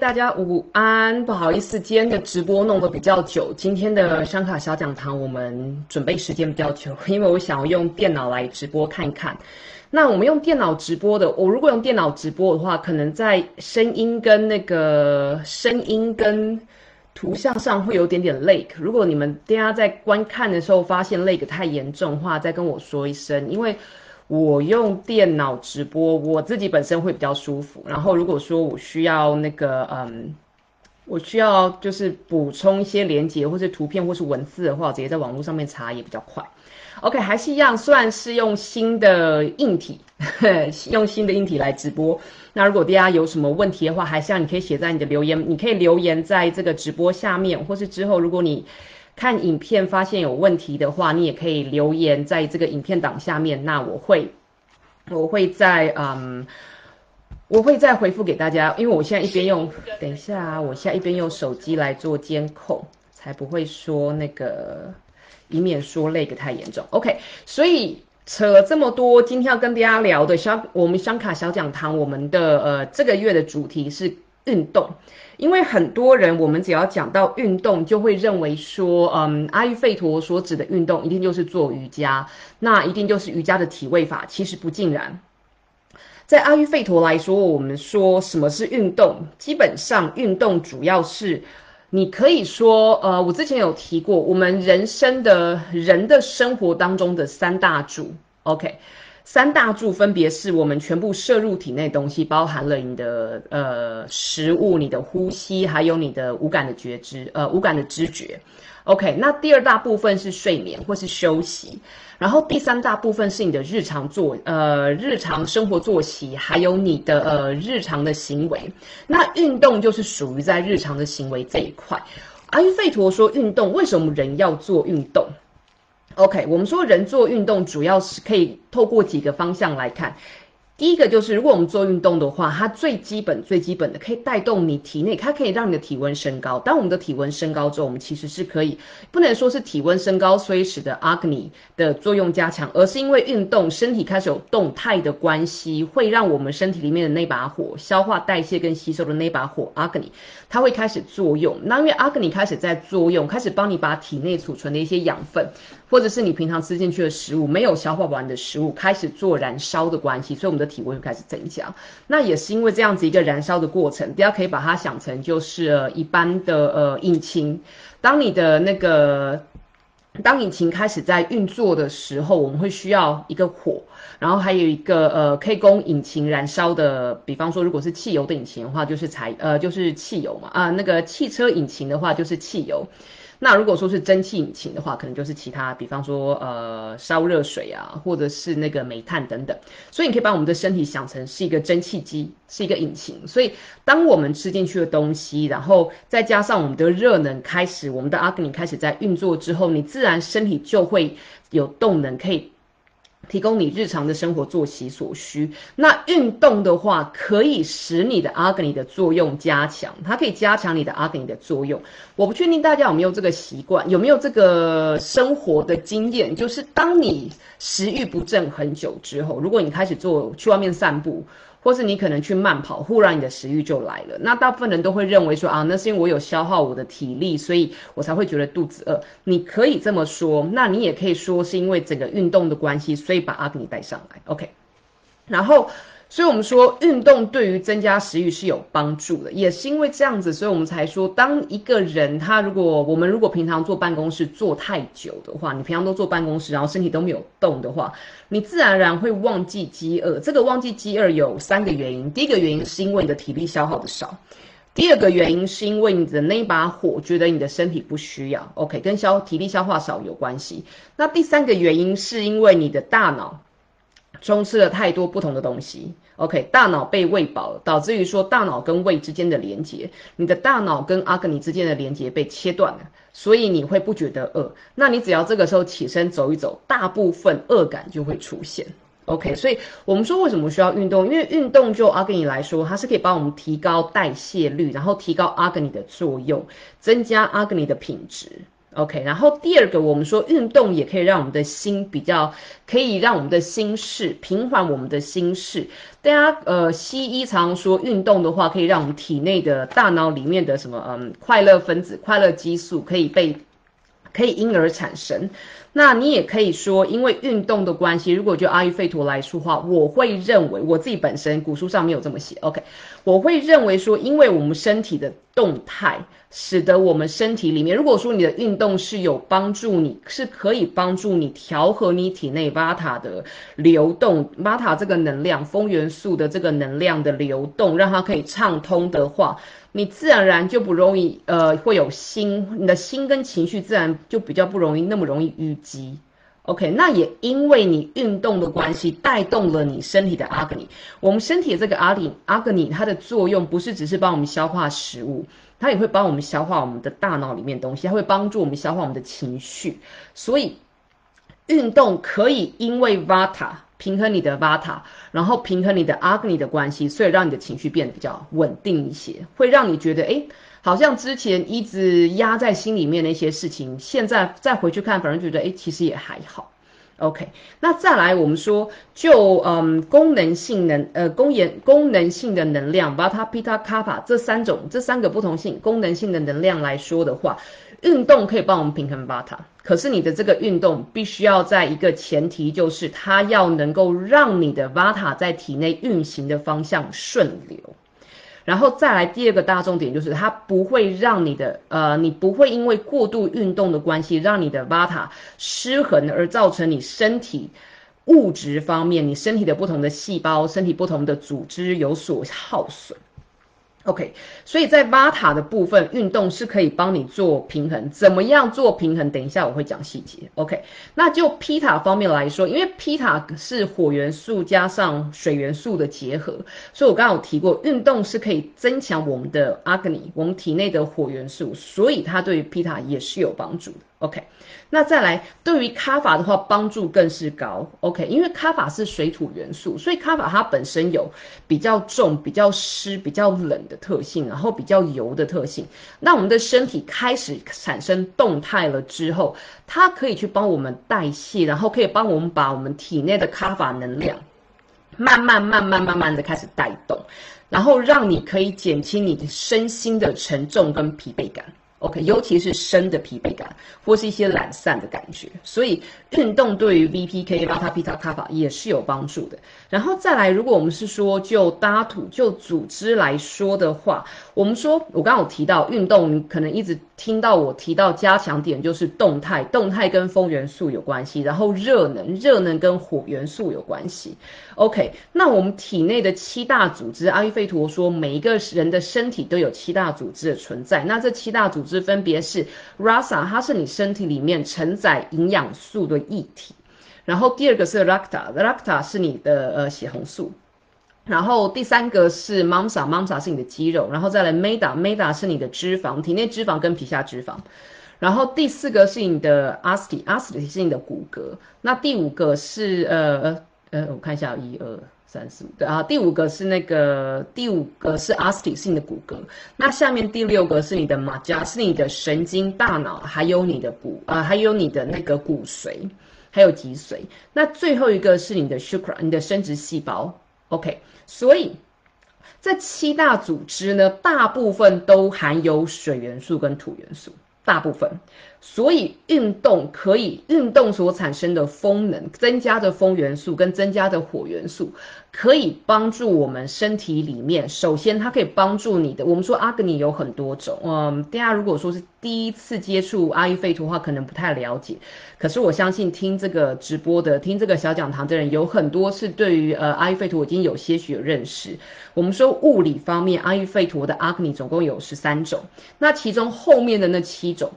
大家午安。不好意思，今天的直播弄得比较久。今天的商卡小讲堂，我们准备时间比较久，因为我想要用电脑来直播看一看。那我们用电脑直播的，我如果用电脑直播的话，可能在声音跟那个声音跟图像上会有点点 lag。如果你们大家在观看的时候发现 lag 太严重的话，再跟我说一声，因为。我用电脑直播，我自己本身会比较舒服。然后如果说我需要那个，嗯，我需要就是补充一些连接或者图片或是文字的话，直接在网络上面查也比较快。OK，还是一样，算是用新的硬体，用新的硬体来直播。那如果大家有什么问题的话，还是要你可以写在你的留言，你可以留言在这个直播下面，或是之后如果你。看影片发现有问题的话，你也可以留言在这个影片档下面，那我会，我会在嗯，我会再回复给大家，因为我现在一边用，等一下啊，我现在一边用手机来做监控，才不会说那个，以免说累个太严重。OK，所以扯了这么多，今天要跟大家聊的小，我们香卡小讲堂，我们的呃这个月的主题是运动。因为很多人，我们只要讲到运动，就会认为说，嗯，阿育吠陀所指的运动一定就是做瑜伽，那一定就是瑜伽的体位法。其实不尽然，在阿育吠陀来说，我们说什么是运动？基本上，运动主要是你可以说，呃，我之前有提过，我们人生的人的生活当中的三大主，OK。三大柱分别是我们全部摄入体内东西，包含了你的呃食物、你的呼吸，还有你的五感的觉知，呃五感的知觉。OK，那第二大部分是睡眠或是休息，然后第三大部分是你的日常作呃日常生活作息，还有你的呃日常的行为。那运动就是属于在日常的行为这一块。阿育吠陀说，运动为什么人要做运动？OK，我们说人做运动主要是可以透过几个方向来看。第一个就是，如果我们做运动的话，它最基本、最基本的可以带动你体内，它可以让你的体温升高。当我们的体温升高之后，我们其实是可以，不能说是体温升高所以使得阿格尼的作用加强，而是因为运动，身体开始有动态的关系，会让我们身体里面的那把火，消化代谢跟吸收的那把火阿格尼，它会开始作用。那因为阿格尼开始在作用，开始帮你把体内储存的一些养分。或者是你平常吃进去的食物没有消化完的食物开始做燃烧的关系，所以我们的体温就开始增加。那也是因为这样子一个燃烧的过程，大家可以把它想成就是一般的呃引擎。当你的那个当引擎开始在运作的时候，我们会需要一个火，然后还有一个呃可以供引擎燃烧的，比方说如果是汽油的引擎的话，就是柴呃就是汽油嘛啊那个汽车引擎的话就是汽油。那如果说是蒸汽引擎的话，可能就是其他，比方说呃烧热水啊，或者是那个煤炭等等。所以你可以把我们的身体想成是一个蒸汽机，是一个引擎。所以当我们吃进去的东西，然后再加上我们的热能开始，我们的阿格尼开始在运作之后，你自然身体就会有动能可以。提供你日常的生活作息所需。那运动的话，可以使你的阿格尼的作用加强，它可以加强你的阿格尼的作用。我不确定大家有没有这个习惯，有没有这个生活的经验，就是当你食欲不振很久之后，如果你开始做去外面散步。或是你可能去慢跑，忽然你的食欲就来了。那大部分人都会认为说啊，那是因为我有消耗我的体力，所以我才会觉得肚子饿。你可以这么说，那你也可以说是因为整个运动的关系，所以把阿格尼带上来。OK，然后。所以，我们说运动对于增加食欲是有帮助的，也是因为这样子，所以我们才说，当一个人他如果我们如果平常坐办公室坐太久的话，你平常都坐办公室，然后身体都没有动的话，你自然而然会忘记饥饿。这个忘记饥饿有三个原因，第一个原因是因为你的体力消耗的少，第二个原因是因为你的那一把火觉得你的身体不需要，OK，跟消体力消化少有关系。那第三个原因是因为你的大脑。充斥了太多不同的东西，OK，大脑被喂饱了，导致于说大脑跟胃之间的连接，你的大脑跟阿格尼之间的连接被切断了，所以你会不觉得饿。那你只要这个时候起身走一走，大部分饿感就会出现，OK。所以我们说为什么需要运动？因为运动就阿格尼来说，它是可以帮我们提高代谢率，然后提高阿格尼的作用，增加阿格尼的品质。OK，然后第二个，我们说运动也可以让我们的心比较，可以让我们的心事平缓我们的心事。大家呃，西医常说运动的话，可以让我们体内的大脑里面的什么嗯快乐分子、快乐激素可以被。可以因而产生，那你也可以说，因为运动的关系，如果就阿育吠陀来说话，我会认为我自己本身古书上没有这么写，OK，我会认为说，因为我们身体的动态，使得我们身体里面，如果说你的运动是有帮助，你是可以帮助你调和你体内 Vata 的流动，Vata 这个能量，风元素的这个能量的流动，让它可以畅通的话。你自然而然就不容易，呃，会有心，你的心跟情绪自然就比较不容易那么容易淤积。OK，那也因为你运动的关系，带动了你身体的阿格尼。我们身体的这个阿里阿格尼，它的作用不是只是帮我们消化食物，它也会帮我们消化我们的大脑里面东西，它会帮助我们消化我们的情绪。所以，运动可以因为 Vata。平衡你的 Vata，然后平衡你的 Agni 的关系，所以让你的情绪变得比较稳定一些，会让你觉得，哎，好像之前一直压在心里面的一些事情，现在再回去看，反而觉得，哎，其实也还好。OK，那再来我们说，就嗯功能性能，呃功能功能性的能量 Vata、Pitta、Kapha 这三种这三个不同性功能性的能量来说的话，运动可以帮我们平衡 Vata。可是你的这个运动必须要在一个前提，就是它要能够让你的 Vata 在体内运行的方向顺流，然后再来第二个大重点就是它不会让你的呃，你不会因为过度运动的关系，让你的 Vata 失衡而造成你身体物质方面，你身体的不同的细胞、身体不同的组织有所耗损。OK，所以在巴塔的部分，运动是可以帮你做平衡。怎么样做平衡？等一下我会讲细节。OK，那就皮塔方面来说，因为皮塔是火元素加上水元素的结合，所以我刚刚有提过，运动是可以增强我们的 Agni，我们体内的火元素，所以它对于皮塔也是有帮助的。OK。那再来，对于卡法的话，帮助更是高。OK，因为卡法是水土元素，所以卡法它本身有比较重、比较湿、比较冷的特性，然后比较油的特性。那我们的身体开始产生动态了之后，它可以去帮我们代谢，然后可以帮我们把我们体内的卡法能量慢慢、慢慢、慢慢的开始带动，然后让你可以减轻你的身心的沉重跟疲惫感。OK，尤其是深的疲惫感，或是一些懒散的感觉，所以运动对于 VPK、巴塔皮塔、塔法也是有帮助的。然后再来，如果我们是说就搭土就组织来说的话，我们说我刚刚有提到运动，可能一直听到我提到加强点就是动态，动态跟风元素有关系，然后热能，热能跟火元素有关系。OK，那我们体内的七大组织，阿育吠陀说每一个人的身体都有七大组织的存在，那这七大组织分别是 Rasa，它是你身体里面承载营养素的液体，然后第二个是 Rakta，Rakta 是你的呃血红素，然后第三个是 Mamsa，Mamsa 是你的肌肉，然后再来 Meda，Meda 是你的脂肪，体内脂肪跟皮下脂肪，然后第四个是你的 Asti，Asti 是你的骨骼，那第五个是呃。呃，我看一下，一二三四五，对啊，第五个是那个，第五个是 asti，是你的骨骼。那下面第六个是你的马甲，是你的神经、大脑，还有你的骨，啊，还有你的那个骨髓，还有脊髓。那最后一个是你的 shukra，你的生殖细胞。OK，所以这七大组织呢，大部分都含有水元素跟土元素，大部分。所以运动可以运动所产生的风能，增加的风元素跟增加的火元素，可以帮助我们身体里面。首先，它可以帮助你的。我们说阿格尼有很多种，嗯，大家如果说是第一次接触阿育吠陀的话，可能不太了解。可是我相信听这个直播的、听这个小讲堂的人，有很多是对于呃阿育吠陀已经有些许有认识。我们说物理方面，阿育吠陀的阿格尼总共有十三种，那其中后面的那七种。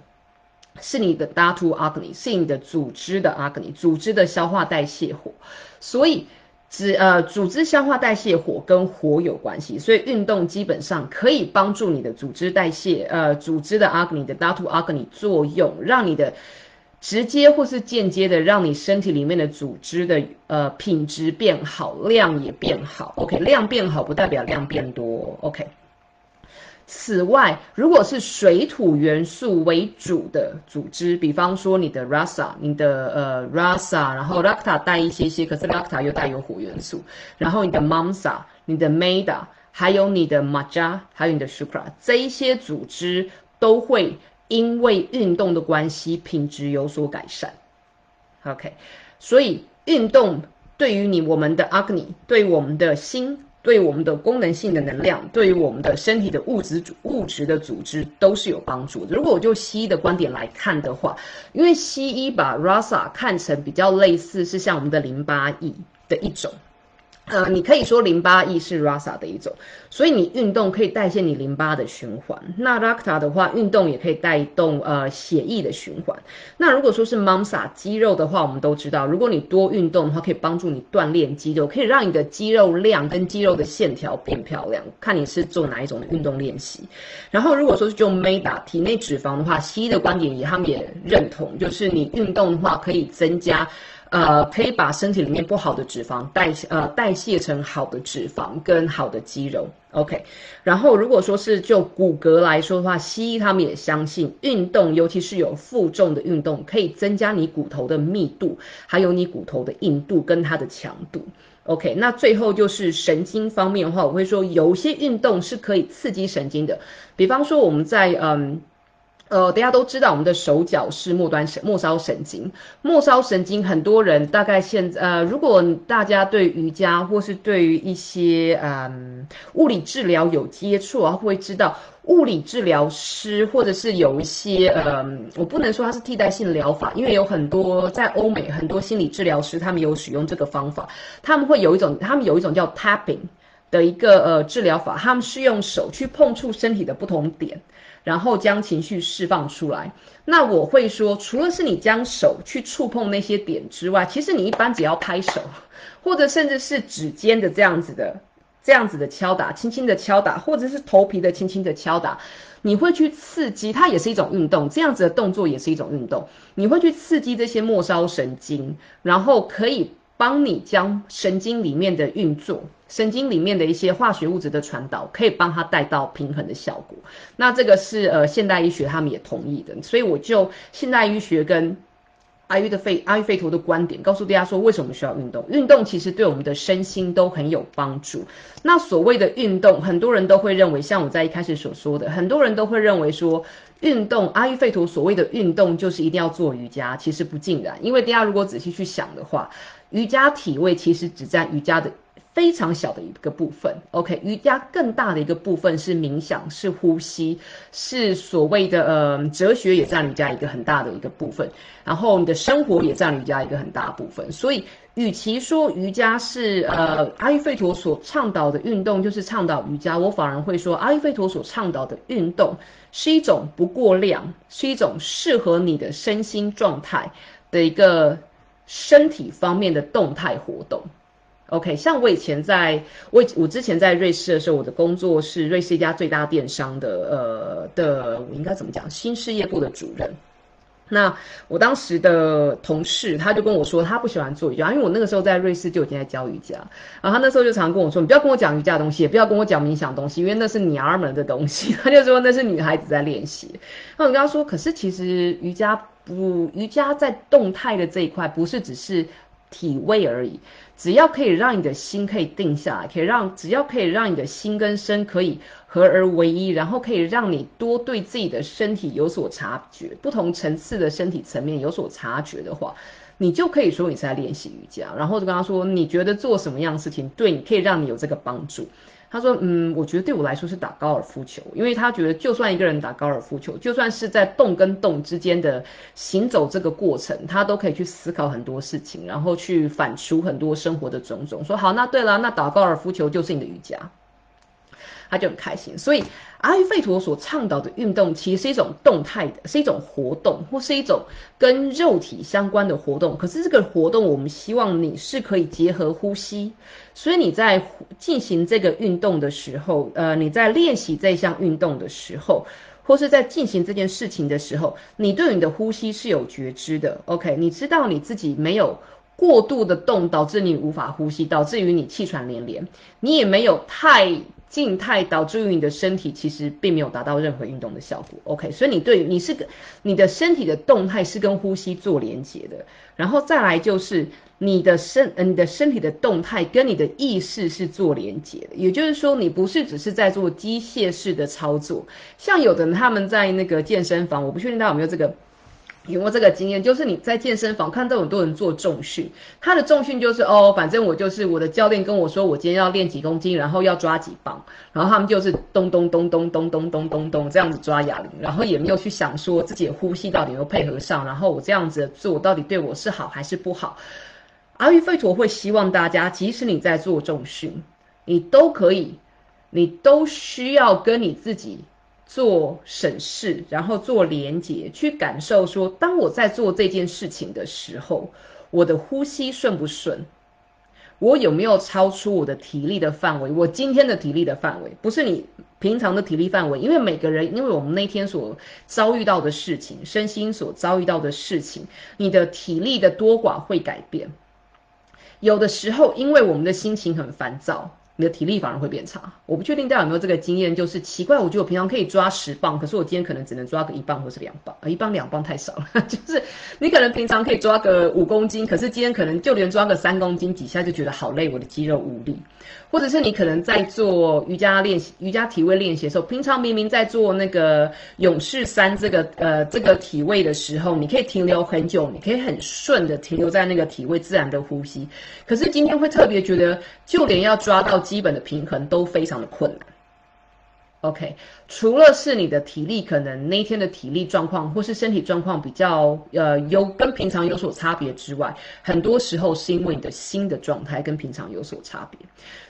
是你的 Datu Agni，是你的组织的 Agni，组织的消化代谢火，所以只呃组织消化代谢火跟火有关系，所以运动基本上可以帮助你的组织代谢，呃组织的 Agni 的 Datu Agni 作用，让你的直接或是间接的让你身体里面的组织的呃品质变好，量也变好。OK，量变好不代表量变多。OK。此外，如果是水土元素为主的组织，比方说你的 Rasa，你的呃 Rasa，然后 Rakta 带一些些，可是 Rakta 又带有火元素，然后你的 Mamsa，你的 Meda，还有你的 Maja，还有你的 Shukra，这一些组织都会因为运动的关系，品质有所改善。OK，所以运动对于你我们的 Agni，对我们的心。对我们的功能性的能量，对于我们的身体的物质组物质的组织都是有帮助的。如果我就西医的观点来看的话，因为西医把 Rasa 看成比较类似是像我们的淋巴液的一种。呃，你可以说淋巴液是 Rasa 的一种，所以你运动可以代谢你淋巴的循环。那 Rakta 的话，运动也可以带动呃血液的循环。那如果说是 Mamsa 肌肉的话，我们都知道，如果你多运动的话，可以帮助你锻炼肌肉，可以让你的肌肉量跟肌肉的线条变漂亮。看你是做哪一种的运动练习。然后如果说是就 Meda 体内脂肪的话，西医的观点也他们也认同，就是你运动的话可以增加。呃，可以把身体里面不好的脂肪代呃代谢成好的脂肪跟好的肌肉，OK。然后如果说是就骨骼来说的话，西医他们也相信运动，尤其是有负重的运动，可以增加你骨头的密度，还有你骨头的硬度跟它的强度，OK。那最后就是神经方面的话，我会说有些运动是可以刺激神经的，比方说我们在嗯。呃，大家都知道我们的手脚是末端神末梢神经，末梢神经很多人大概现在呃，如果大家对瑜伽或是对于一些嗯物理治疗有接触啊，会知道物理治疗师或者是有一些呃，我不能说它是替代性疗法，因为有很多在欧美很多心理治疗师他们有使用这个方法，他们会有一种他们有一种叫 tapping 的一个呃治疗法，他们是用手去碰触身体的不同点。然后将情绪释放出来。那我会说，除了是你将手去触碰那些点之外，其实你一般只要拍手，或者甚至是指尖的这样子的、这样子的敲打，轻轻的敲打，或者是头皮的轻轻的敲打，你会去刺激，它也是一种运动。这样子的动作也是一种运动，你会去刺激这些末梢神经，然后可以。帮你将神经里面的运作、神经里面的一些化学物质的传导，可以帮它带到平衡的效果。那这个是呃现代医学他们也同意的，所以我就现代医学跟阿育的费阿育吠陀的观点，告诉大家说为什么需要运动。运动其实对我们的身心都很有帮助。那所谓的运动，很多人都会认为，像我在一开始所说的，很多人都会认为说。运动，阿育吠陀所谓的运动就是一定要做瑜伽，其实不尽然。因为大家如果仔细去想的话，瑜伽体位其实只占瑜伽的非常小的一个部分。OK，瑜伽更大的一个部分是冥想，是呼吸，是所谓的呃哲学也占瑜伽一个很大的一个部分。然后你的生活也占瑜伽一个很大部分。所以，与其说瑜伽是呃阿育吠陀所倡导的运动，就是倡导瑜伽，我反而会说阿育吠陀所倡导的运动。是一种不过量，是一种适合你的身心状态的一个身体方面的动态活动。OK，像我以前在，我我之前在瑞士的时候，我的工作是瑞士一家最大电商的，呃的，我应该怎么讲？新事业部的主任。那我当时的同事他就跟我说，他不喜欢做瑜伽，因为我那个时候在瑞士就已经在教瑜伽。然后他那时候就常跟我说，你不要跟我讲瑜伽的东西，也不要跟我讲冥想东西，因为那是娘们的东西。他就说那是女孩子在练习。那我跟他说，可是其实瑜伽不，瑜伽在动态的这一块不是只是体位而已。只要可以让你的心可以定下来，可以让只要可以让你的心跟身可以合而为一，然后可以让你多对自己的身体有所察觉，不同层次的身体层面有所察觉的话，你就可以说你在练习瑜伽。然后就跟他说，你觉得做什么样的事情对你可以让你有这个帮助？他说：“嗯，我觉得对我来说是打高尔夫球，因为他觉得就算一个人打高尔夫球，就算是在动跟动之间的行走这个过程，他都可以去思考很多事情，然后去反刍很多生活的种种。说好，那对了，那打高尔夫球就是你的瑜伽。”他就很开心，所以阿育吠陀所倡导的运动其实是一种动态的，是一种活动，或是一种跟肉体相关的活动。可是这个活动，我们希望你是可以结合呼吸，所以你在进行这个运动的时候，呃，你在练习这项运动的时候，或是在进行这件事情的时候，你对你的呼吸是有觉知的。OK，你知道你自己没有过度的动，导致你无法呼吸，导致于你气喘连连，你也没有太。静态导致于你的身体其实并没有达到任何运动的效果。OK，所以你对你是个你的身体的动态是跟呼吸做连接的，然后再来就是你的身呃你的身体的动态跟你的意识是做连接的，也就是说你不是只是在做机械式的操作，像有的人他们在那个健身房，我不确定他有没有这个。有没这个经验？就是你在健身房看到很多人做重训，他的重训就是哦，反正我就是我的教练跟我说，我今天要练几公斤，然后要抓几磅，然后他们就是咚咚咚咚咚咚咚咚咚这样子抓哑铃，然后也没有去想说自己的呼吸到底有没有配合上，然后我这样子做到底对我是好还是不好。阿育吠陀会希望大家，即使你在做重训，你都可以，你都需要跟你自己。做审视，然后做连接，去感受说，当我在做这件事情的时候，我的呼吸顺不顺？我有没有超出我的体力的范围？我今天的体力的范围，不是你平常的体力范围，因为每个人，因为我们那天所遭遇到的事情，身心所遭遇到的事情，你的体力的多寡会改变。有的时候，因为我们的心情很烦躁。你的体力反而会变差，我不确定大家有没有这个经验，就是奇怪，我觉得我平常可以抓十磅，可是我今天可能只能抓个一磅或是两磅，呃，一磅两磅太少了，就是你可能平常可以抓个五公斤，可是今天可能就连抓个三公斤几下就觉得好累，我的肌肉无力，或者是你可能在做瑜伽练习、瑜伽体位练习的时候，平常明明在做那个勇士三这个呃这个体位的时候，你可以停留很久，你可以很顺的停留在那个体位自然的呼吸，可是今天会特别觉得，就连要抓到。基本的平衡都非常的困难。OK，除了是你的体力可能那一天的体力状况或是身体状况比较呃有跟平常有所差别之外，很多时候是因为你的心的状态跟平常有所差别。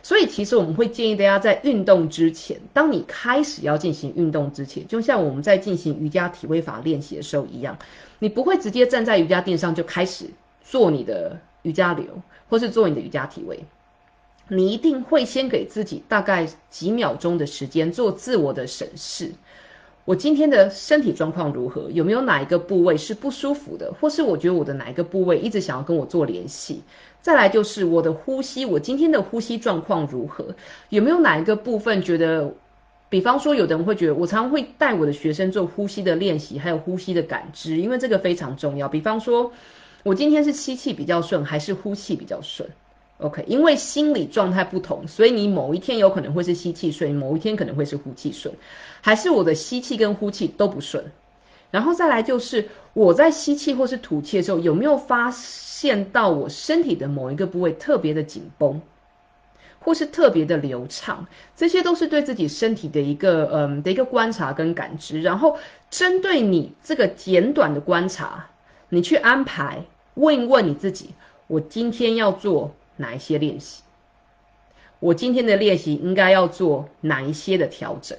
所以其实我们会建议大家在运动之前，当你开始要进行运动之前，就像我们在进行瑜伽体位法练习的时候一样，你不会直接站在瑜伽垫上就开始做你的瑜伽流，或是做你的瑜伽体位。你一定会先给自己大概几秒钟的时间做自我的审视。我今天的身体状况如何？有没有哪一个部位是不舒服的？或是我觉得我的哪一个部位一直想要跟我做联系？再来就是我的呼吸，我今天的呼吸状况如何？有没有哪一个部分觉得？比方说，有的人会觉得，我常常会带我的学生做呼吸的练习，还有呼吸的感知，因为这个非常重要。比方说，我今天是吸气比较顺，还是呼气比较顺？OK，因为心理状态不同，所以你某一天有可能会是吸气顺，某一天可能会是呼气顺，还是我的吸气跟呼气都不顺。然后再来就是我在吸气或是吐气的时候，有没有发现到我身体的某一个部位特别的紧绷，或是特别的流畅？这些都是对自己身体的一个嗯的一个观察跟感知。然后针对你这个简短的观察，你去安排问一问你自己：我今天要做。哪一些练习？我今天的练习应该要做哪一些的调整？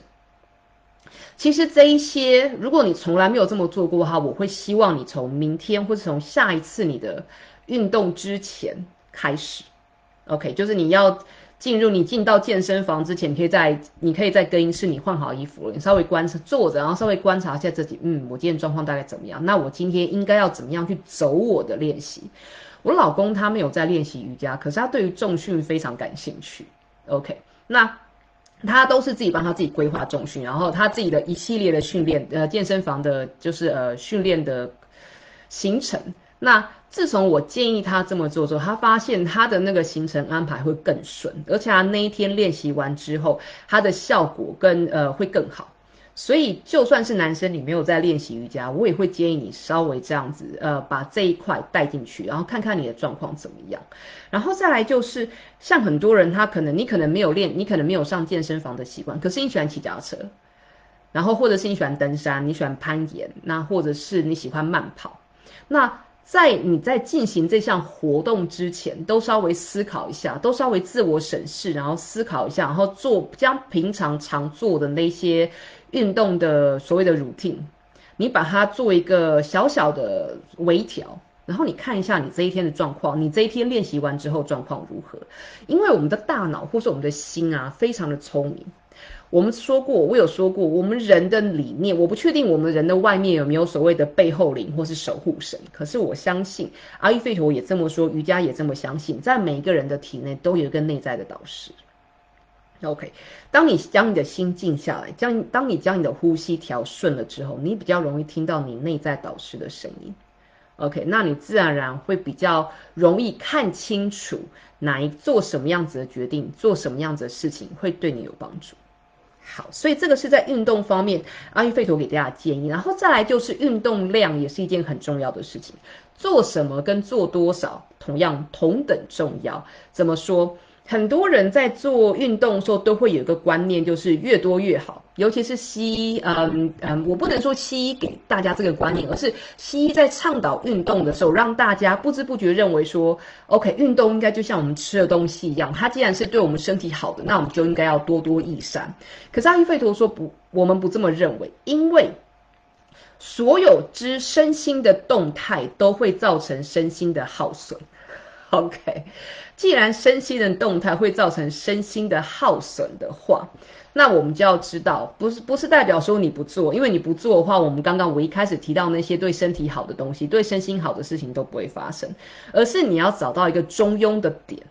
其实这一些，如果你从来没有这么做过的话，我会希望你从明天或者从下一次你的运动之前开始。OK，就是你要进入你进到健身房之前，可以在你可以在更衣室你换好衣服了，你稍微观察坐着，然后稍微观察一下自己，嗯，我今天状况大概怎么样？那我今天应该要怎么样去走我的练习？我老公他没有在练习瑜伽，可是他对于重训非常感兴趣。OK，那他都是自己帮他自己规划重训，然后他自己的一系列的训练，呃，健身房的就是呃训练的行程。那自从我建议他这么做之后，他发现他的那个行程安排会更顺，而且他那一天练习完之后，他的效果跟呃会更好。所以，就算是男生你没有在练习瑜伽，我也会建议你稍微这样子，呃，把这一块带进去，然后看看你的状况怎么样。然后再来就是，像很多人他可能你可能没有练，你可能没有上健身房的习惯，可是你喜欢骑脚踏车，然后或者是你喜欢登山，你喜欢攀岩，那或者是你喜欢慢跑，那。在你在进行这项活动之前，都稍微思考一下，都稍微自我审视，然后思考一下，然后做将平常常做的那些运动的所谓的 routine，你把它做一个小小的微调，然后你看一下你这一天的状况，你这一天练习完之后状况如何？因为我们的大脑或是我们的心啊，非常的聪明。我们说过，我有说过，我们人的理念，我不确定我们人的外面有没有所谓的背后灵或是守护神。可是我相信，阿育吠陀也这么说，瑜伽也这么相信，在每一个人的体内都有一个内在的导师。OK，当你将你的心静下来，将当你将你的呼吸调顺了之后，你比较容易听到你内在导师的声音。OK，那你自然而然会比较容易看清楚哪一做什么样子的决定，做什么样子的事情会对你有帮助。好，所以这个是在运动方面，阿育吠陀给大家建议。然后再来就是运动量也是一件很重要的事情，做什么跟做多少同样同等重要。怎么说？很多人在做运动的时候都会有一个观念，就是越多越好。尤其是西医，嗯嗯，我不能说西医给大家这个观念，而是西医在倡导运动的时候，让大家不知不觉认为说，OK，运动应该就像我们吃的东西一样，它既然是对我们身体好的，那我们就应该要多多益善。可是阿育吠陀说不，我们不这么认为，因为所有之身心的动态都会造成身心的耗损。OK。既然身心的动态会造成身心的耗损的话，那我们就要知道，不是不是代表说你不做，因为你不做的话，我们刚刚我一开始提到那些对身体好的东西，对身心好的事情都不会发生，而是你要找到一个中庸的点，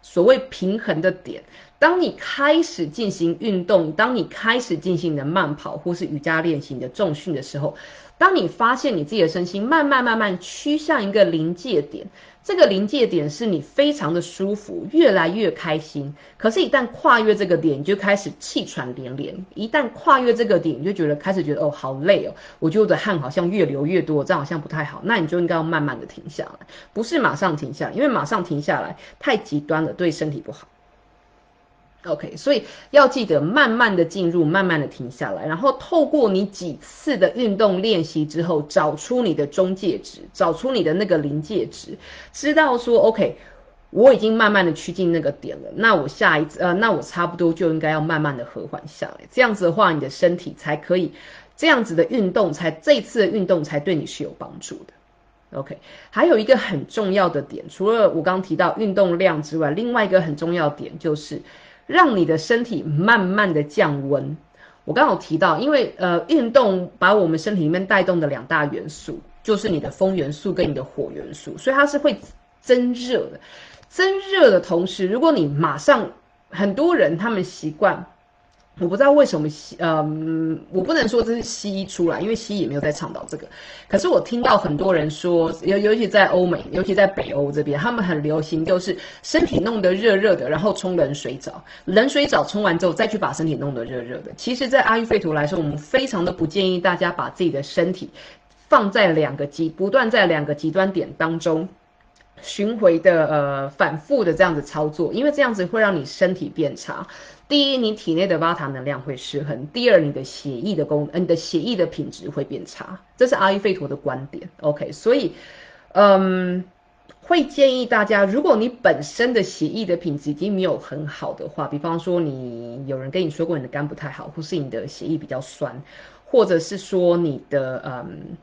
所谓平衡的点。当你开始进行运动，当你开始进行你的慢跑或是瑜伽练习你的重训的时候，当你发现你自己的身心慢慢慢慢趋向一个临界点。这个临界点是你非常的舒服，越来越开心。可是，一旦跨越这个点，你就开始气喘连连。一旦跨越这个点，你就觉得开始觉得哦，好累哦，我觉得我的汗好像越流越多，这样好像不太好。那你就应该要慢慢的停下来，不是马上停下来，因为马上停下来太极端了，对身体不好。OK，所以要记得慢慢的进入，慢慢的停下来，然后透过你几次的运动练习之后，找出你的中介值，找出你的那个临界值，知道说 OK，我已经慢慢的趋近那个点了，那我下一次呃，那我差不多就应该要慢慢的和缓下来，这样子的话，你的身体才可以这样子的运动才这次的运动才对你是有帮助的。OK，还有一个很重要的点，除了我刚提到运动量之外，另外一个很重要点就是。让你的身体慢慢的降温。我刚好提到，因为呃，运动把我们身体里面带动的两大元素，就是你的风元素跟你的火元素，所以它是会增热的。增热的同时，如果你马上，很多人他们习惯。我不知道为什么西，嗯，我不能说这是西医出来，因为西医也没有在倡导这个。可是我听到很多人说，尤尤其在欧美，尤其在北欧这边，他们很流行，就是身体弄得热热的，然后冲冷水澡，冷水澡冲完之后再去把身体弄得热热的。其实，在阿育吠陀来说，我们非常的不建议大家把自己的身体放在两个极，不断在两个极端点当中。巡回的呃反复的这样子操作，因为这样子会让你身体变差。第一，你体内的巴塔能量会失衡；第二，你的血液的功，你的血液的品质会变差。这是阿育吠陀的观点。OK，所以，嗯，会建议大家，如果你本身的血液的品质已经没有很好的话，比方说你有人跟你说过你的肝不太好，或是你的血液比较酸，或者是说你的嗯。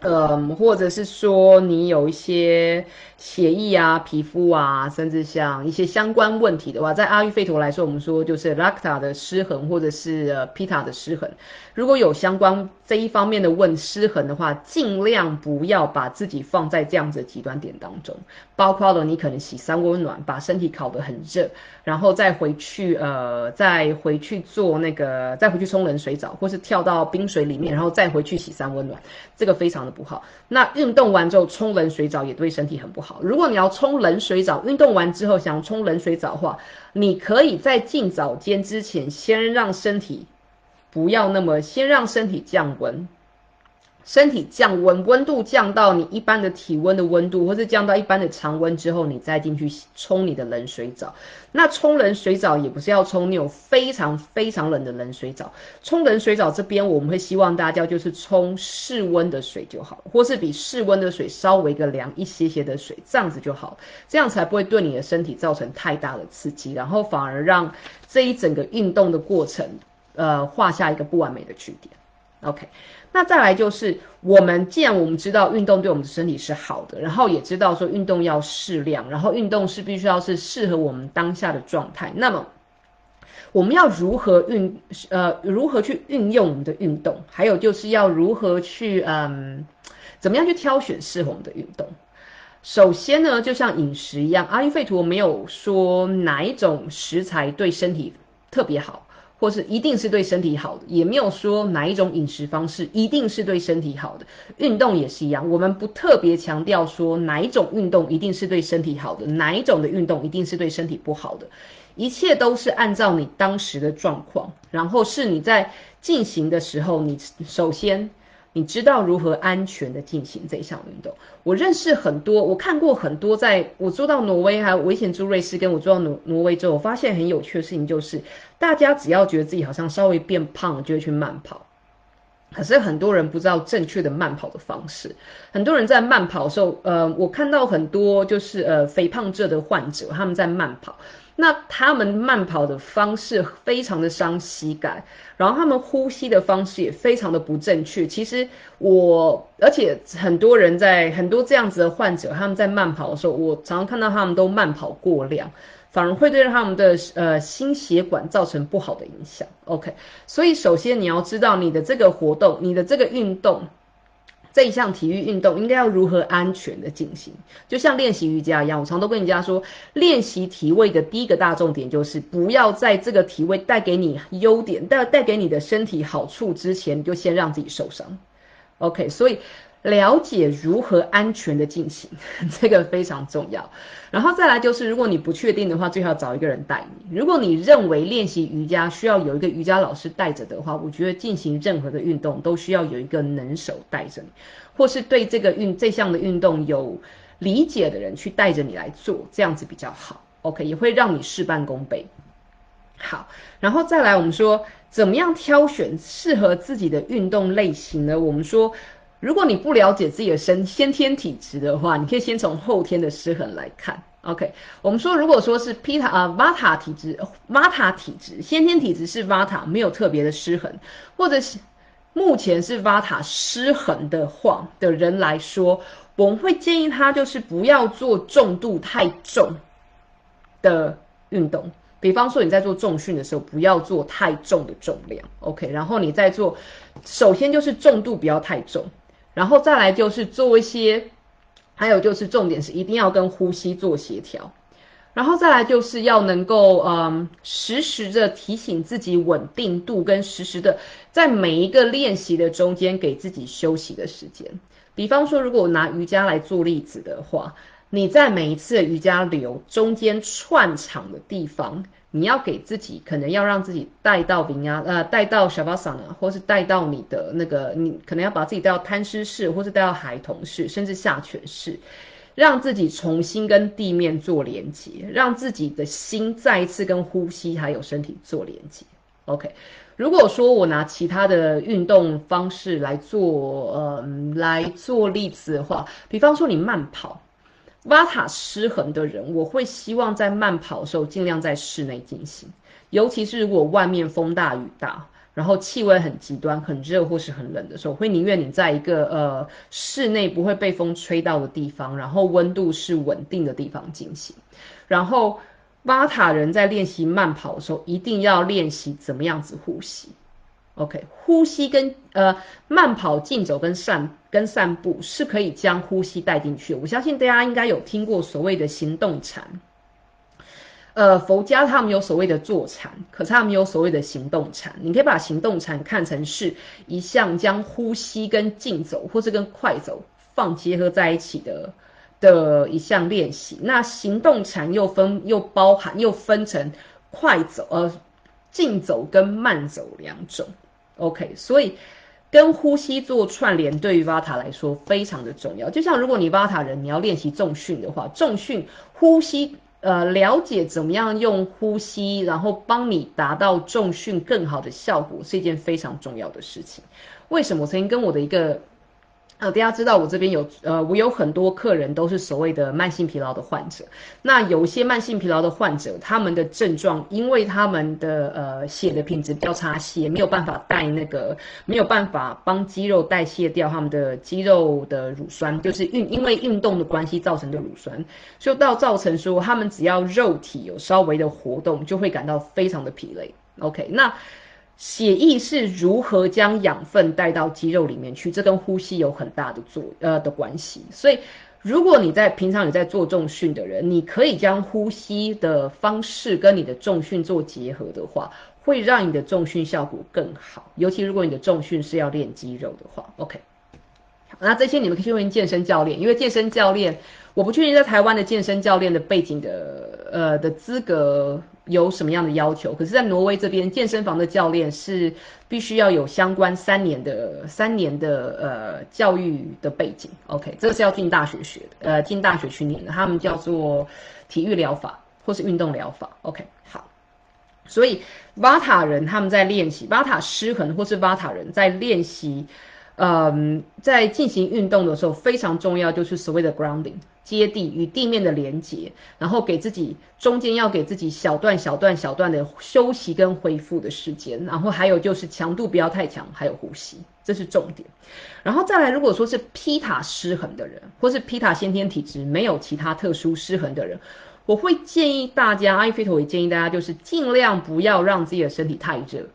嗯，或者是说你有一些血液啊、皮肤啊，甚至像一些相关问题的话，在阿育吠陀来说，我们说就是 Lakta 的失衡，或者是 Pita 的失衡。如果有相关这一方面的问失衡的话，尽量不要把自己放在这样子的极端点当中。包括了你可能洗三温暖，把身体烤得很热，然后再回去呃，再回去做那个，再回去冲冷水澡，或是跳到冰水里面，然后再回去洗三温暖，这个非常不好，那运动完之后冲冷水澡也对身体很不好。如果你要冲冷水澡，运动完之后想冲冷水澡的话，你可以在进澡间之前先让身体不要那么，先让身体降温。身体降温，温度降到你一般的体温的温度，或是降到一般的常温之后，你再进去冲你的冷水澡。那冲冷水澡也不是要冲那种非常非常冷的冷水澡，冲冷水澡这边我们会希望大家就是冲室温的水就好，或是比室温的水稍微个凉一些些的水，这样子就好，这样才不会对你的身体造成太大的刺激，然后反而让这一整个运动的过程，呃，画下一个不完美的句点。OK。那再来就是，我们既然我们知道运动对我们的身体是好的，然后也知道说运动要适量，然后运动是必须要是适合我们当下的状态。那么，我们要如何运呃如何去运用我们的运动？还有就是要如何去嗯怎么样去挑选适合我们的运动？首先呢，就像饮食一样，阿育吠陀没有说哪一种食材对身体特别好。或是一定是对身体好的，也没有说哪一种饮食方式一定是对身体好的。运动也是一样，我们不特别强调说哪一种运动一定是对身体好的，哪一种的运动一定是对身体不好的。一切都是按照你当时的状况，然后是你在进行的时候，你首先。你知道如何安全的进行这项运动？我认识很多，我看过很多，在我做到挪威还有危险住瑞士，跟我做到挪挪威之后，我发现很有趣的事情就是，大家只要觉得自己好像稍微变胖了，就会去慢跑。可是很多人不知道正确的慢跑的方式。很多人在慢跑的时候，呃，我看到很多就是呃肥胖症的患者，他们在慢跑。那他们慢跑的方式非常的伤膝盖，然后他们呼吸的方式也非常的不正确。其实我，而且很多人在很多这样子的患者，他们在慢跑的时候，我常常看到他们都慢跑过量，反而会对他们的呃心血管造成不好的影响。OK，所以首先你要知道你的这个活动，你的这个运动。这一项体育运动应该要如何安全的进行？就像练习瑜伽一样，我常都跟人家说，练习体位的第一个大重点就是不要在这个体位带给你优点、带带给你的身体好处之前，就先让自己受伤。OK，所以。了解如何安全的进行，这个非常重要。然后再来就是，如果你不确定的话，最好找一个人带你。如果你认为练习瑜伽需要有一个瑜伽老师带着的话，我觉得进行任何的运动都需要有一个能手带着你，或是对这个运这项的运动有理解的人去带着你来做，这样子比较好。OK，也会让你事半功倍。好，然后再来我们说，怎么样挑选适合自己的运动类型呢？我们说。如果你不了解自己的身先天体质的话，你可以先从后天的失衡来看。OK，我们说，如果说是 Pita 啊 Vata 体质，Vata 体质先天体质是 Vata 没有特别的失衡，或者是目前是 Vata 失衡的话的人来说，我们会建议他就是不要做重度太重的运动。比方说你在做重训的时候，不要做太重的重量。OK，然后你在做，首先就是重度不要太重。然后再来就是做一些，还有就是重点是一定要跟呼吸做协调，然后再来就是要能够嗯实时的提醒自己稳定度跟实时的在每一个练习的中间给自己休息的时间。比方说，如果我拿瑜伽来做例子的话，你在每一次瑜伽流中间串场的地方。你要给自己，可能要让自己带到平啊，呃，带到小巴桑啊，或是带到你的那个，你可能要把自己带到贪湿室，或是带到孩童室，甚至下犬室，让自己重新跟地面做连接，让自己的心再一次跟呼吸还有身体做连接。OK，如果说我拿其他的运动方式来做，呃，来做例子的话，比方说你慢跑。瓦塔失衡的人，我会希望在慢跑的时候尽量在室内进行，尤其是如果外面风大雨大，然后气温很极端、很热或是很冷的时候，会宁愿你在一个呃室内不会被风吹到的地方，然后温度是稳定的地方进行。然后瓦塔人在练习慢跑的时候，一定要练习怎么样子呼吸。OK，呼吸跟呃慢跑、竞走跟散跟散步是可以将呼吸带进去。我相信大家应该有听过所谓的行动禅，呃，佛家他们有所谓的坐禅，可是他们有所谓的行动禅。你可以把行动禅看成是一项将呼吸跟竞走或是跟快走放结合在一起的的一项练习。那行动禅又分又包含又分成快走呃竞走跟慢走两种。OK，所以跟呼吸做串联，对于瓦塔来说非常的重要。就像如果你瓦塔人，你要练习重训的话，重训呼吸，呃，了解怎么样用呼吸，然后帮你达到重训更好的效果，是一件非常重要的事情。为什么？我曾经跟我的一个。呃，大家知道我这边有，呃，我有很多客人都是所谓的慢性疲劳的患者。那有些慢性疲劳的患者，他们的症状，因为他们的呃血的品质比较差，血没有办法带那个，没有办法帮肌肉代谢掉他们的肌肉的乳酸，就是运因为运动的关系造成的乳酸，就到造成说他们只要肉体有稍微的活动，就会感到非常的疲累。OK，那。血液是如何将养分带到肌肉里面去？这跟呼吸有很大的作呃的关系。所以，如果你在平常有在做重训的人，你可以将呼吸的方式跟你的重训做结合的话，会让你的重训效果更好。尤其如果你的重训是要练肌肉的话，OK。那这些你们可以去问健身教练，因为健身教练，我不确定在台湾的健身教练的背景的呃的资格有什么样的要求。可是，在挪威这边，健身房的教练是必须要有相关三年的三年的呃教育的背景。OK，这个是要进大学学的，呃，进大学训练的，他们叫做体育疗法或是运动疗法。OK，好，所以瓦塔人他们在练习瓦塔失衡，或是瓦塔人在练习。嗯，在进行运动的时候，非常重要就是所谓的 grounding 接地与地面的连接，然后给自己中间要给自己小段小段小段的休息跟恢复的时间，然后还有就是强度不要太强，还有呼吸，这是重点。然后再来，如果说是皮塔失衡的人，或是皮塔先天体质没有其他特殊失衡的人，我会建议大家，阿 fit 也建议大家就是尽量不要让自己的身体太热。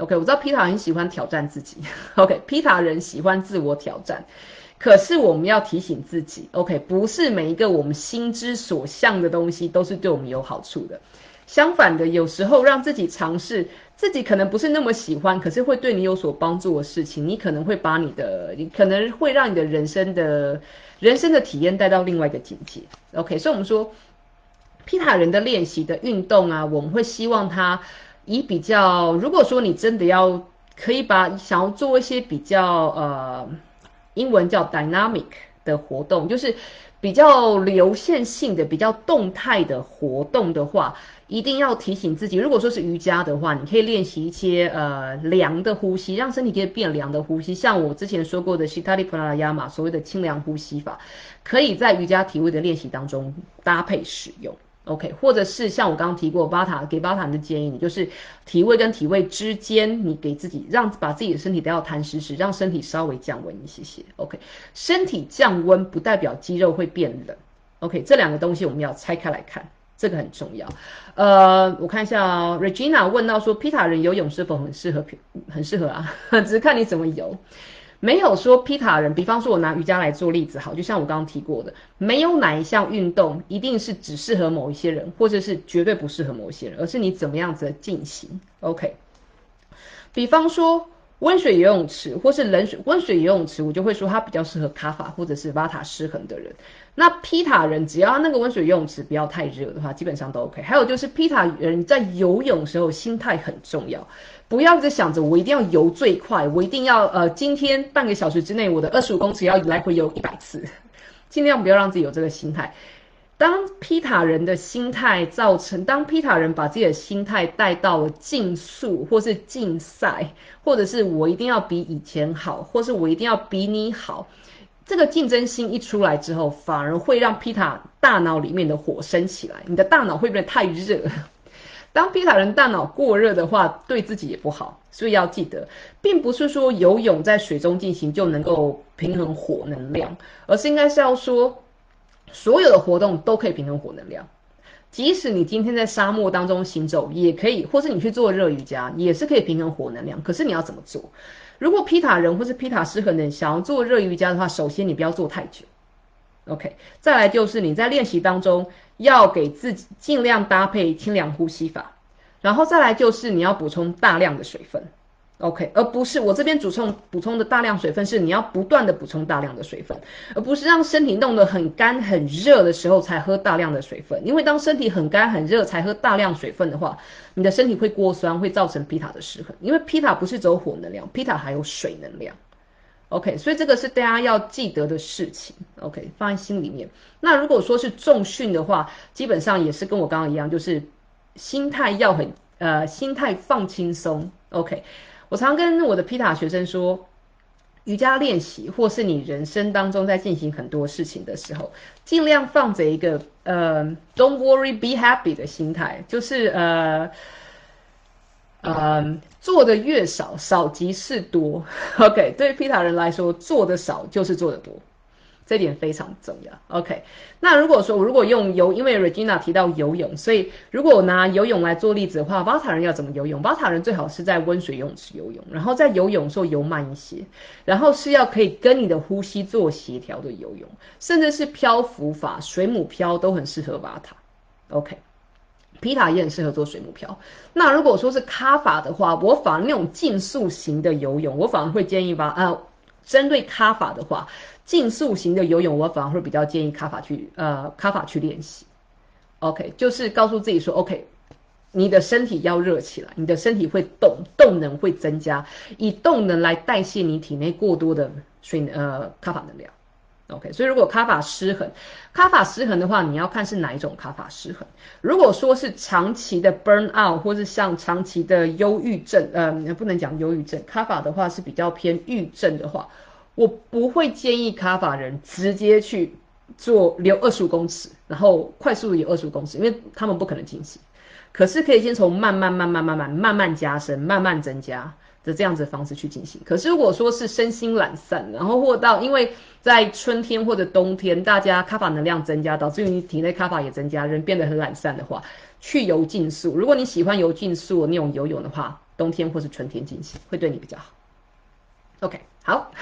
OK，我知道皮塔很喜欢挑战自己。OK，皮塔人喜欢自我挑战，可是我们要提醒自己，OK，不是每一个我们心之所向的东西都是对我们有好处的。相反的，有时候让自己尝试自己可能不是那么喜欢，可是会对你有所帮助的事情，你可能会把你的，你可能会让你的人生的人生的体验带到另外一个境界。OK，所以我们说皮塔人的练习的运动啊，我们会希望他。以比较，如果说你真的要可以把想要做一些比较呃，英文叫 dynamic 的活动，就是比较流线性的、比较动态的活动的话，一定要提醒自己，如果说是瑜伽的话，你可以练习一些呃凉的呼吸，让身体可以变凉的呼吸，像我之前说过的 Shitali Pranayama 所谓的清凉呼吸法，可以在瑜伽体位的练习当中搭配使用。OK，或者是像我刚刚提过，巴塔给巴塔的建议，你就是体位跟体位之间，你给自己让把自己的身体都要弹实实，让身体稍微降温一些些。OK，身体降温不代表肌肉会变冷。OK，这两个东西我们要拆开来看，这个很重要。呃，我看一下，Regina 问到说，皮塔人游泳是否很适合？很适合啊，只是看你怎么游。没有说皮塔人，比方说我拿瑜伽来做例子，好，就像我刚刚提过的，没有哪一项运动一定是只适合某一些人，或者是绝对不适合某一些人，而是你怎么样子的进行。OK，比方说。温水游泳池或是冷水温水游泳池，我就会说它比较适合卡法或者是瓦塔失衡的人。那皮塔人只要那个温水游泳池不要太热的话，基本上都 OK。还有就是皮塔人在游泳时候心态很重要，不要再想着我一定要游最快，我一定要呃今天半个小时之内我的二十五公尺要来回游一百次，尽量不要让自己有这个心态。当皮塔人的心态造成，当皮塔人把自己的心态带到了竞速，或是竞赛，或者是我一定要比以前好，或是我一定要比你好，这个竞争心一出来之后，反而会让皮塔大脑里面的火升起来。你的大脑会不会太热？当皮塔人大脑过热的话，对自己也不好。所以要记得，并不是说游泳在水中进行就能够平衡火能量，而是应该是要说。所有的活动都可以平衡火能量，即使你今天在沙漠当中行走，也可以，或是你去做热瑜伽，也是可以平衡火能量。可是你要怎么做？如果皮塔人或是皮塔失衡的人想要做热瑜伽的话，首先你不要做太久，OK。再来就是你在练习当中要给自己尽量搭配清凉呼吸法，然后再来就是你要补充大量的水分。OK，而不是我这边补充补充的大量水分，是你要不断的补充大量的水分，而不是让身体弄得很干很热的时候才喝大量的水分。因为当身体很干很热才喝大量水分的话，你的身体会过酸，会造成皮塔的失衡。因为皮塔不是走火能量，皮塔还有水能量。OK，所以这个是大家要记得的事情。OK，放在心里面。那如果说是重训的话，基本上也是跟我刚刚一样，就是心态要很呃，心态放轻松。OK。我常跟我的皮塔学生说，瑜伽练习或是你人生当中在进行很多事情的时候，尽量放着一个呃，don't worry, be happy 的心态，就是呃，呃，做的越少，少即是多。OK，对于皮塔人来说，做的少就是做的多。这点非常重要。OK，那如果说我如果用游，因为 Regina 提到游泳，所以如果我拿游泳来做例子的话，巴塔人要怎么游泳？巴塔人最好是在温水游泳池游泳，然后在游泳的时候游慢一些，然后是要可以跟你的呼吸做协调的游泳，甚至是漂浮法、水母漂都很适合巴塔。OK。皮塔也很适合做水母漂。那如果说是卡法的话，我反而那种竞速型的游泳，我反而会建议吧。呃，针对卡法的话，竞速型的游泳，我反而会比较建议卡法去呃卡法去练习。OK，就是告诉自己说，OK，你的身体要热起来，你的身体会动，动能会增加，以动能来代谢你体内过多的水呃卡法能量。OK，所以如果卡法失衡，卡法失衡的话，你要看是哪一种卡法失衡。如果说是长期的 burn out，或是像长期的忧郁症，呃，不能讲忧郁症，卡法的话是比较偏郁症的话，我不会建议卡法人直接去做留二十五公尺，然后快速游二十五公尺，因为他们不可能进行。可是可以先从慢慢慢慢慢慢慢慢加深，慢慢增加。的这样子方式去进行，可是如果说是身心懒散，然后或到因为在春天或者冬天，大家卡法能量增加，导致于你体内卡法也增加，人变得很懒散的话，去游竞速。如果你喜欢游竞速那种游泳的话，冬天或是春天进行会对你比较好。OK，好，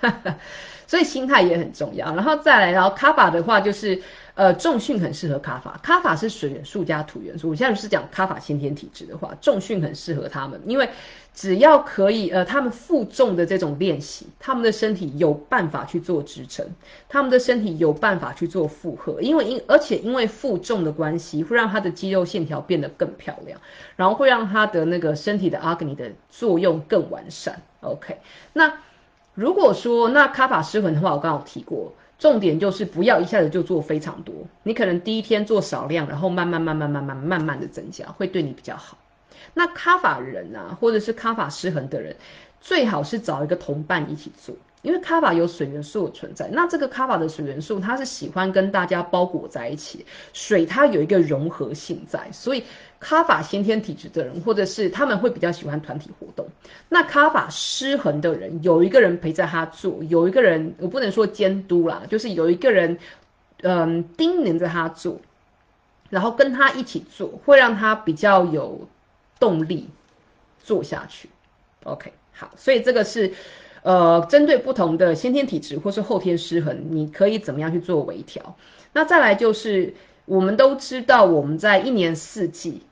所以心态也很重要。然后再来，然后卡法的话就是。呃，重训很适合卡法，卡法是水元素加土元素。我现在是讲卡法先天体质的话，重训很适合他们，因为只要可以，呃，他们负重的这种练习，他们的身体有办法去做支撑，他们的身体有办法去做负荷，因为因而且因为负重的关系，会让他的肌肉线条变得更漂亮，然后会让他的那个身体的阿格尼的作用更完善。OK，那如果说那卡法失衡的话，我刚刚有提过。重点就是不要一下子就做非常多，你可能第一天做少量，然后慢慢慢慢慢慢慢慢的增加，会对你比较好。那卡法人啊，或者是卡法失衡的人，最好是找一个同伴一起做。因为卡法有水元素的存在，那这个卡法的水元素，它是喜欢跟大家包裹在一起。水它有一个融合性在，所以卡法先天体质的人，或者是他们会比较喜欢团体活动。那卡法失衡的人，有一个人陪在他做，有一个人我不能说监督啦，就是有一个人，嗯，叮咛着他做，然后跟他一起做，会让他比较有动力做下去。OK，好，所以这个是。呃，针对不同的先天体质或是后天失衡，你可以怎么样去做微调？那再来就是，我们都知道我们在一年四季，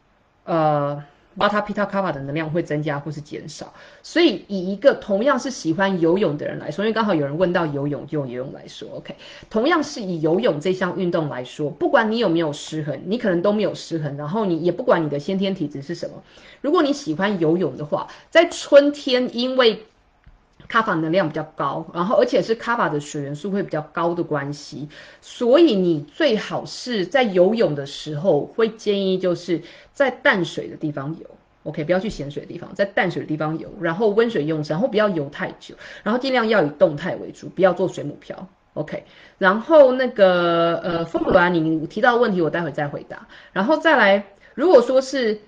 呃，巴塔皮塔卡法的能量会增加或是减少。所以以一个同样是喜欢游泳的人来说，因为刚好有人问到游泳，就用游泳来说，OK。同样是以游泳这项运动来说，不管你有没有失衡，你可能都没有失衡，然后你也不管你的先天体质是什么，如果你喜欢游泳的话，在春天因为卡法能量比较高，然后而且是卡法的水元素会比较高的关系，所以你最好是在游泳的时候会建议就是在淡水的地方游，OK，不要去咸水的地方，在淡水的地方游，然后温水用，然后不要游太久，然后尽量要以动态为主，不要做水母漂，OK，然后那个呃，风普兰你提到的问题我待会再回答，然后再来，如果说是。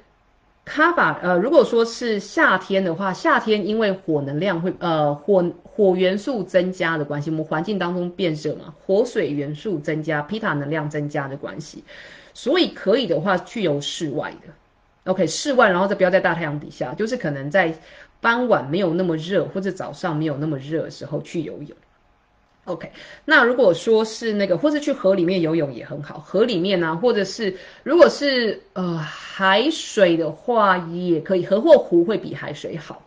卡法呃，如果说是夏天的话，夏天因为火能量会呃火火元素增加的关系，我们环境当中变热嘛，火水元素增加，皮塔能量增加的关系，所以可以的话去游室外的，OK，室外，然后再不要在大太阳底下，就是可能在傍晚没有那么热或者早上没有那么热的时候去游泳。OK，那如果说是那个，或是去河里面游泳也很好。河里面呢，或者是如果是呃海水的话，也可以。河或湖会比海水好，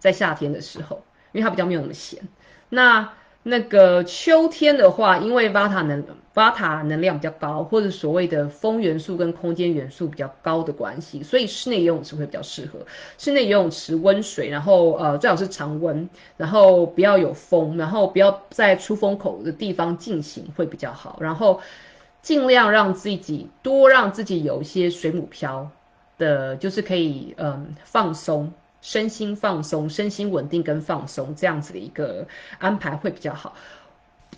在夏天的时候，因为它比较没有那么咸。那那个秋天的话，因为瓦塔能瓦塔能量比较高，或者所谓的风元素跟空间元素比较高的关系，所以室内游泳池会比较适合。室内游泳池温水，然后呃最好是常温，然后不要有风，然后不要在出风口的地方进行会比较好。然后尽量让自己多让自己有一些水母漂的，就是可以嗯放松。身心放松、身心稳定跟放松这样子的一个安排会比较好。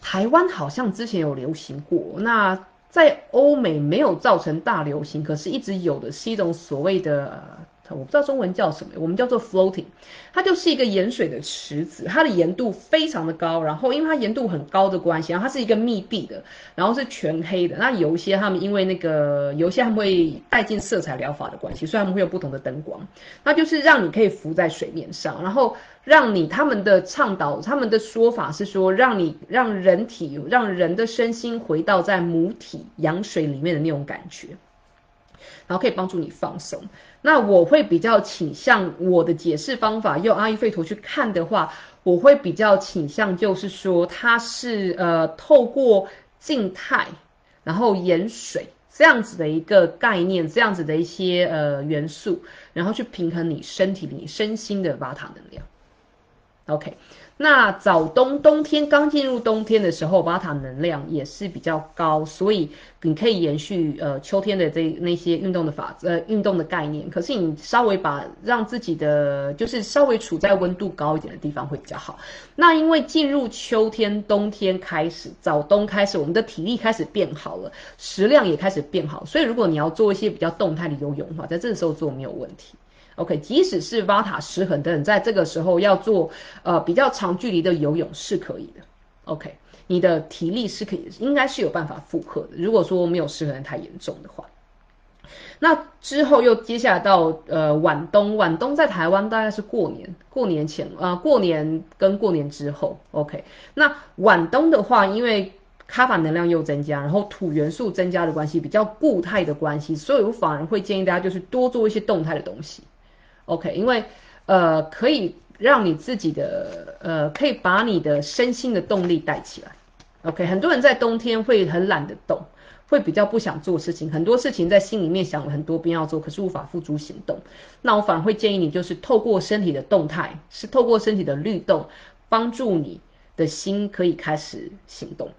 台湾好像之前有流行过，那在欧美没有造成大流行，可是一直有的是一种所谓的我不知道中文叫什么，我们叫做 floating，它就是一个盐水的池子，它的盐度非常的高，然后因为它盐度很高的关系，然后它是一个密闭的，然后是全黑的。那有一些他们因为那个有一些他们会带进色彩疗法的关系，所以他们会有不同的灯光，那就是让你可以浮在水面上，然后让你他们的倡导，他们的说法是说，让你让人体让人的身心回到在母体羊水里面的那种感觉。然后可以帮助你放松。那我会比较倾向我的解释方法，用阿育吠陀去看的话，我会比较倾向就是说，它是呃透过静态，然后盐水这样子的一个概念，这样子的一些呃元素，然后去平衡你身体里身心的瓦塔能量。OK。那早冬冬天刚进入冬天的时候，巴塔能量也是比较高，所以你可以延续呃秋天的这那些运动的法呃运动的概念。可是你稍微把让自己的就是稍微处在温度高一点的地方会比较好。那因为进入秋天冬天开始早冬开始，我们的体力开始变好了，食量也开始变好，所以如果你要做一些比较动态的游泳的话，在这个时候做没有问题。OK，即使是瓦塔失衡等，在这个时候要做呃比较长距离的游泳是可以的。OK，你的体力是可以，应该是有办法负荷的。如果说没有失衡太严重的话，那之后又接下来到呃晚冬，晚冬在台湾大概是过年，过年前啊，过年跟过年之后。OK，那晚冬的话，因为卡法能量又增加，然后土元素增加的关系，比较固态的关系，所以我反而会建议大家就是多做一些动态的东西。OK，因为，呃，可以让你自己的，呃，可以把你的身心的动力带起来。OK，很多人在冬天会很懒得动，会比较不想做事情，很多事情在心里面想了很多遍要做，可是无法付诸行动。那我反而会建议你，就是透过身体的动态，是透过身体的律动，帮助你的心可以开始行动。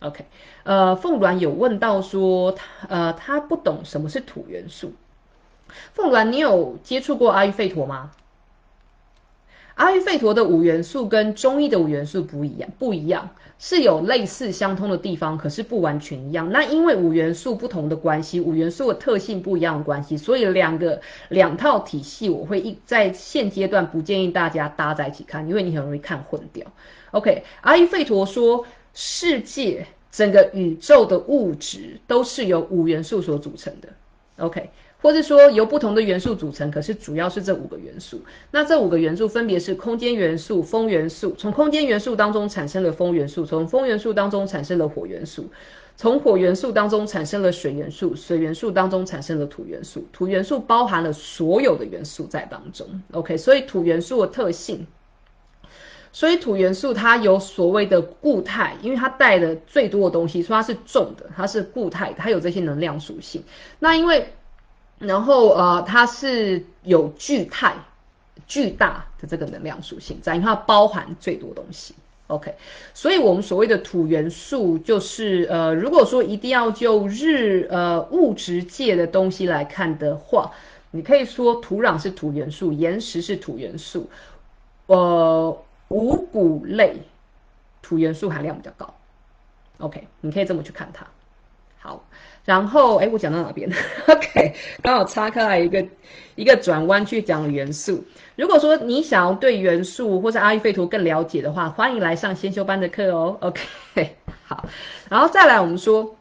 OK，呃，凤鸾有问到说，呃，他不懂什么是土元素。凤鸾，你有接触过阿育吠陀吗？阿育吠陀的五元素跟中医的五元素不一样，不一样是有类似相通的地方，可是不完全一样。那因为五元素不同的关系，五元素的特性不一样的关系，所以两个两套体系，我会一在现阶段不建议大家搭在一起看，因为你很容易看混掉。OK，阿育吠陀说，世界整个宇宙的物质都是由五元素所组成的。OK。或者说由不同的元素组成，可是主要是这五个元素。那这五个元素分别是空间元素、风元素，从空间元素当中产生了风元素，从风元素当中产生了火元素，从火元素当中产生了水元素，水元素当中产生了土元素，土元素包含了所有的元素在当中。OK，所以土元素的特性，所以土元素它有所谓的固态，因为它带的最多的东西，说它是重的，它是固态，它有这些能量属性。那因为然后呃，它是有巨态、巨大的这个能量属性在，因为它包含最多东西。OK，所以我们所谓的土元素，就是呃，如果说一定要就日呃物质界的东西来看的话，你可以说土壤是土元素，岩石是土元素，呃，五谷类土元素含量比较高。OK，你可以这么去看它。好。然后，哎，我讲到哪边？OK，刚好插开来一个一个转弯去讲元素。如果说你想要对元素或者阿育吠陀更了解的话，欢迎来上先修班的课哦。OK，好，然后再来我们说，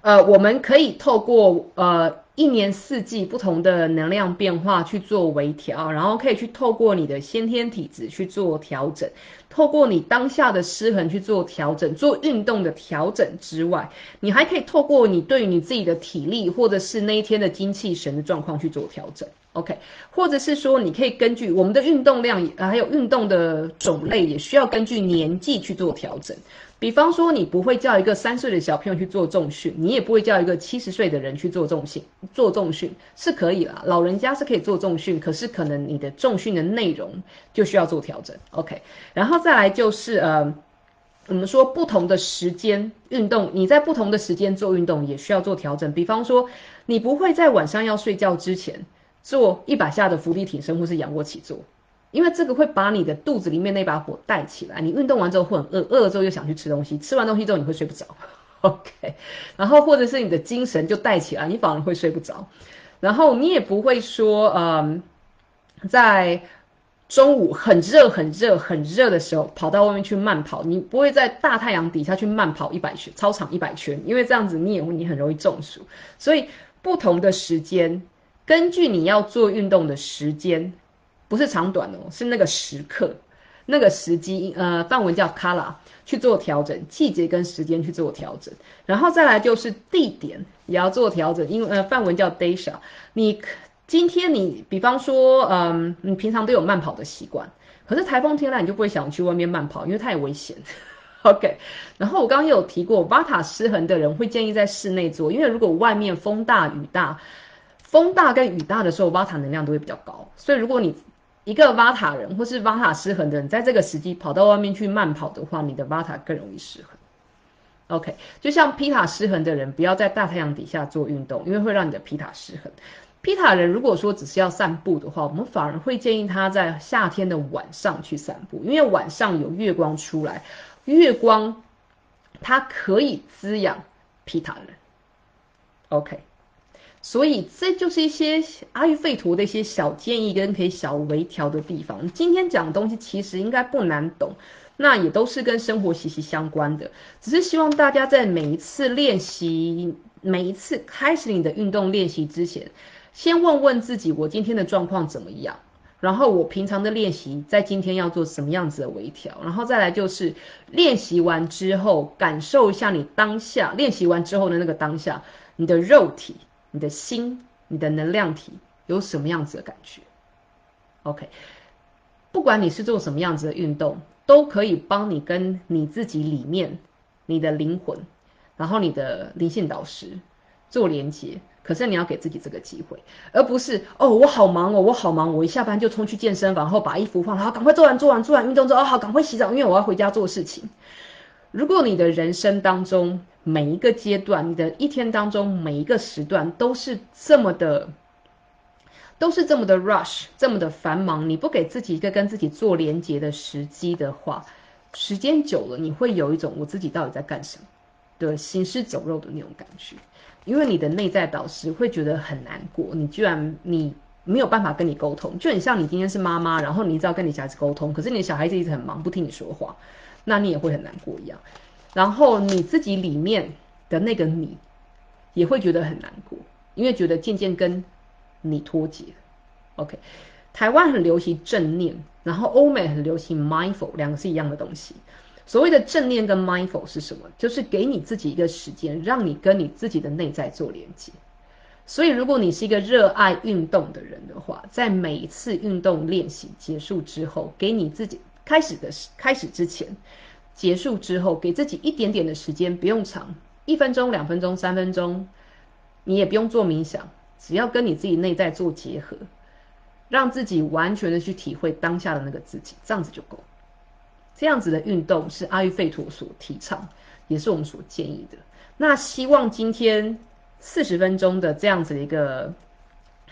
呃，我们可以透过呃。一年四季不同的能量变化去做微调，然后可以去透过你的先天体质去做调整，透过你当下的失衡去做调整，做运动的调整之外，你还可以透过你对于你自己的体力或者是那一天的精气神的状况去做调整。OK，或者是说你可以根据我们的运动量，还有运动的种类，也需要根据年纪去做调整。比方说，你不会叫一个三岁的小朋友去做重训，你也不会叫一个七十岁的人去做重训。做重训是可以啦，老人家是可以做重训，可是可能你的重训的内容就需要做调整。OK，然后再来就是呃，我们说不同的时间运动，你在不同的时间做运动也需要做调整。比方说，你不会在晚上要睡觉之前做一百下的伏地挺身或是仰卧起坐。因为这个会把你的肚子里面那把火带起来，你运动完之后会很饿，饿了之后又想去吃东西，吃完东西之后你会睡不着，OK，然后或者是你的精神就带起来，你反而会睡不着。然后你也不会说，嗯，在中午很热、很热、很热的时候跑到外面去慢跑，你不会在大太阳底下去慢跑一百圈，操场一百圈，因为这样子你也会你很容易中暑。所以不同的时间，根据你要做运动的时间，不是长短哦，是那个时刻。那个时机，呃，范文叫 color 去做调整，季节跟时间去做调整，然后再来就是地点也要做调整，因为呃，范文叫 d a s h a 你今天你比方说，嗯，你平常都有慢跑的习惯，可是台风天来你就不会想去外面慢跑，因为太危险。OK，然后我刚刚有提过，瓦塔失衡的人会建议在室内做，因为如果外面风大雨大，风大跟雨大的时候，瓦塔能量都会比较高，所以如果你一个瓦塔人或是瓦塔失衡的人，在这个时机跑到外面去慢跑的话，你的瓦塔更容易失衡。OK，就像皮塔失衡的人，不要在大太阳底下做运动，因为会让你的皮塔失衡。皮塔人如果说只是要散步的话，我们反而会建议他在夏天的晚上去散步，因为晚上有月光出来，月光它可以滋养皮塔人。OK。所以这就是一些阿育吠陀的一些小建议跟可以小微调的地方。今天讲的东西其实应该不难懂，那也都是跟生活息息相关的。只是希望大家在每一次练习、每一次开始你的运动练习之前，先问问自己：我今天的状况怎么样？然后我平常的练习在今天要做什么样子的微调？然后再来就是练习完之后，感受一下你当下练习完之后的那个当下，你的肉体。你的心，你的能量体有什么样子的感觉？OK，不管你是做什么样子的运动，都可以帮你跟你自己里面你的灵魂，然后你的灵性导师做连接。可是你要给自己这个机会，而不是哦，我好忙哦，我好忙，我一下班就冲去健身房，然后把衣服换好，赶快做完做完做完运动之后，哦好，赶快洗澡，因为我要回家做事情。如果你的人生当中，每一个阶段，你的一天当中每一个时段都是这么的，都是这么的 rush，这么的繁忙。你不给自己一个跟自己做连接的时机的话，时间久了，你会有一种我自己到底在干什么的行尸走肉的那种感觉。因为你的内在导师会觉得很难过，你居然你没有办法跟你沟通，就很像你今天是妈妈，然后你一直要跟你小孩子沟通，可是你的小孩子一直很忙，不听你说话，那你也会很难过一样。然后你自己里面的那个你，也会觉得很难过，因为觉得渐渐跟你脱节。OK，台湾很流行正念，然后欧美很流行 mindful，两个是一样的东西。所谓的正念跟 mindful 是什么？就是给你自己一个时间，让你跟你自己的内在做连接。所以，如果你是一个热爱运动的人的话，在每一次运动练习结束之后，给你自己开始的开始之前。结束之后，给自己一点点的时间，不用长，一分钟、两分钟、三分钟，你也不用做冥想，只要跟你自己内在做结合，让自己完全的去体会当下的那个自己，这样子就够。这样子的运动是阿育吠陀所提倡，也是我们所建议的。那希望今天四十分钟的这样子的一个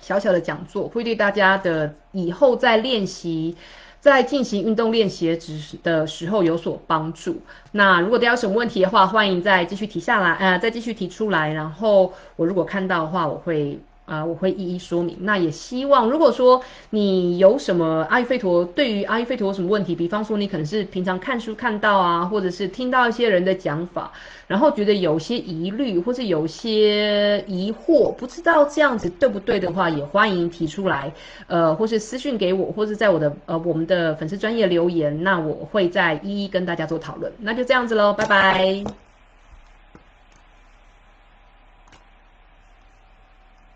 小小的讲座，会对大家的以后在练习。在进行运动练习的时候有所帮助。那如果大家有什么问题的话，欢迎再继续提下来，呃，再继续提出来。然后我如果看到的话，我会。啊，我会一一说明。那也希望，如果说你有什么阿育吠陀，对于阿育吠陀有什么问题，比方说你可能是平常看书看到啊，或者是听到一些人的讲法，然后觉得有些疑虑，或是有些疑惑，不知道这样子对不对的话，也欢迎提出来，呃，或是私讯给我，或是在我的呃我们的粉丝专业留言，那我会再一一跟大家做讨论。那就这样子喽，拜拜。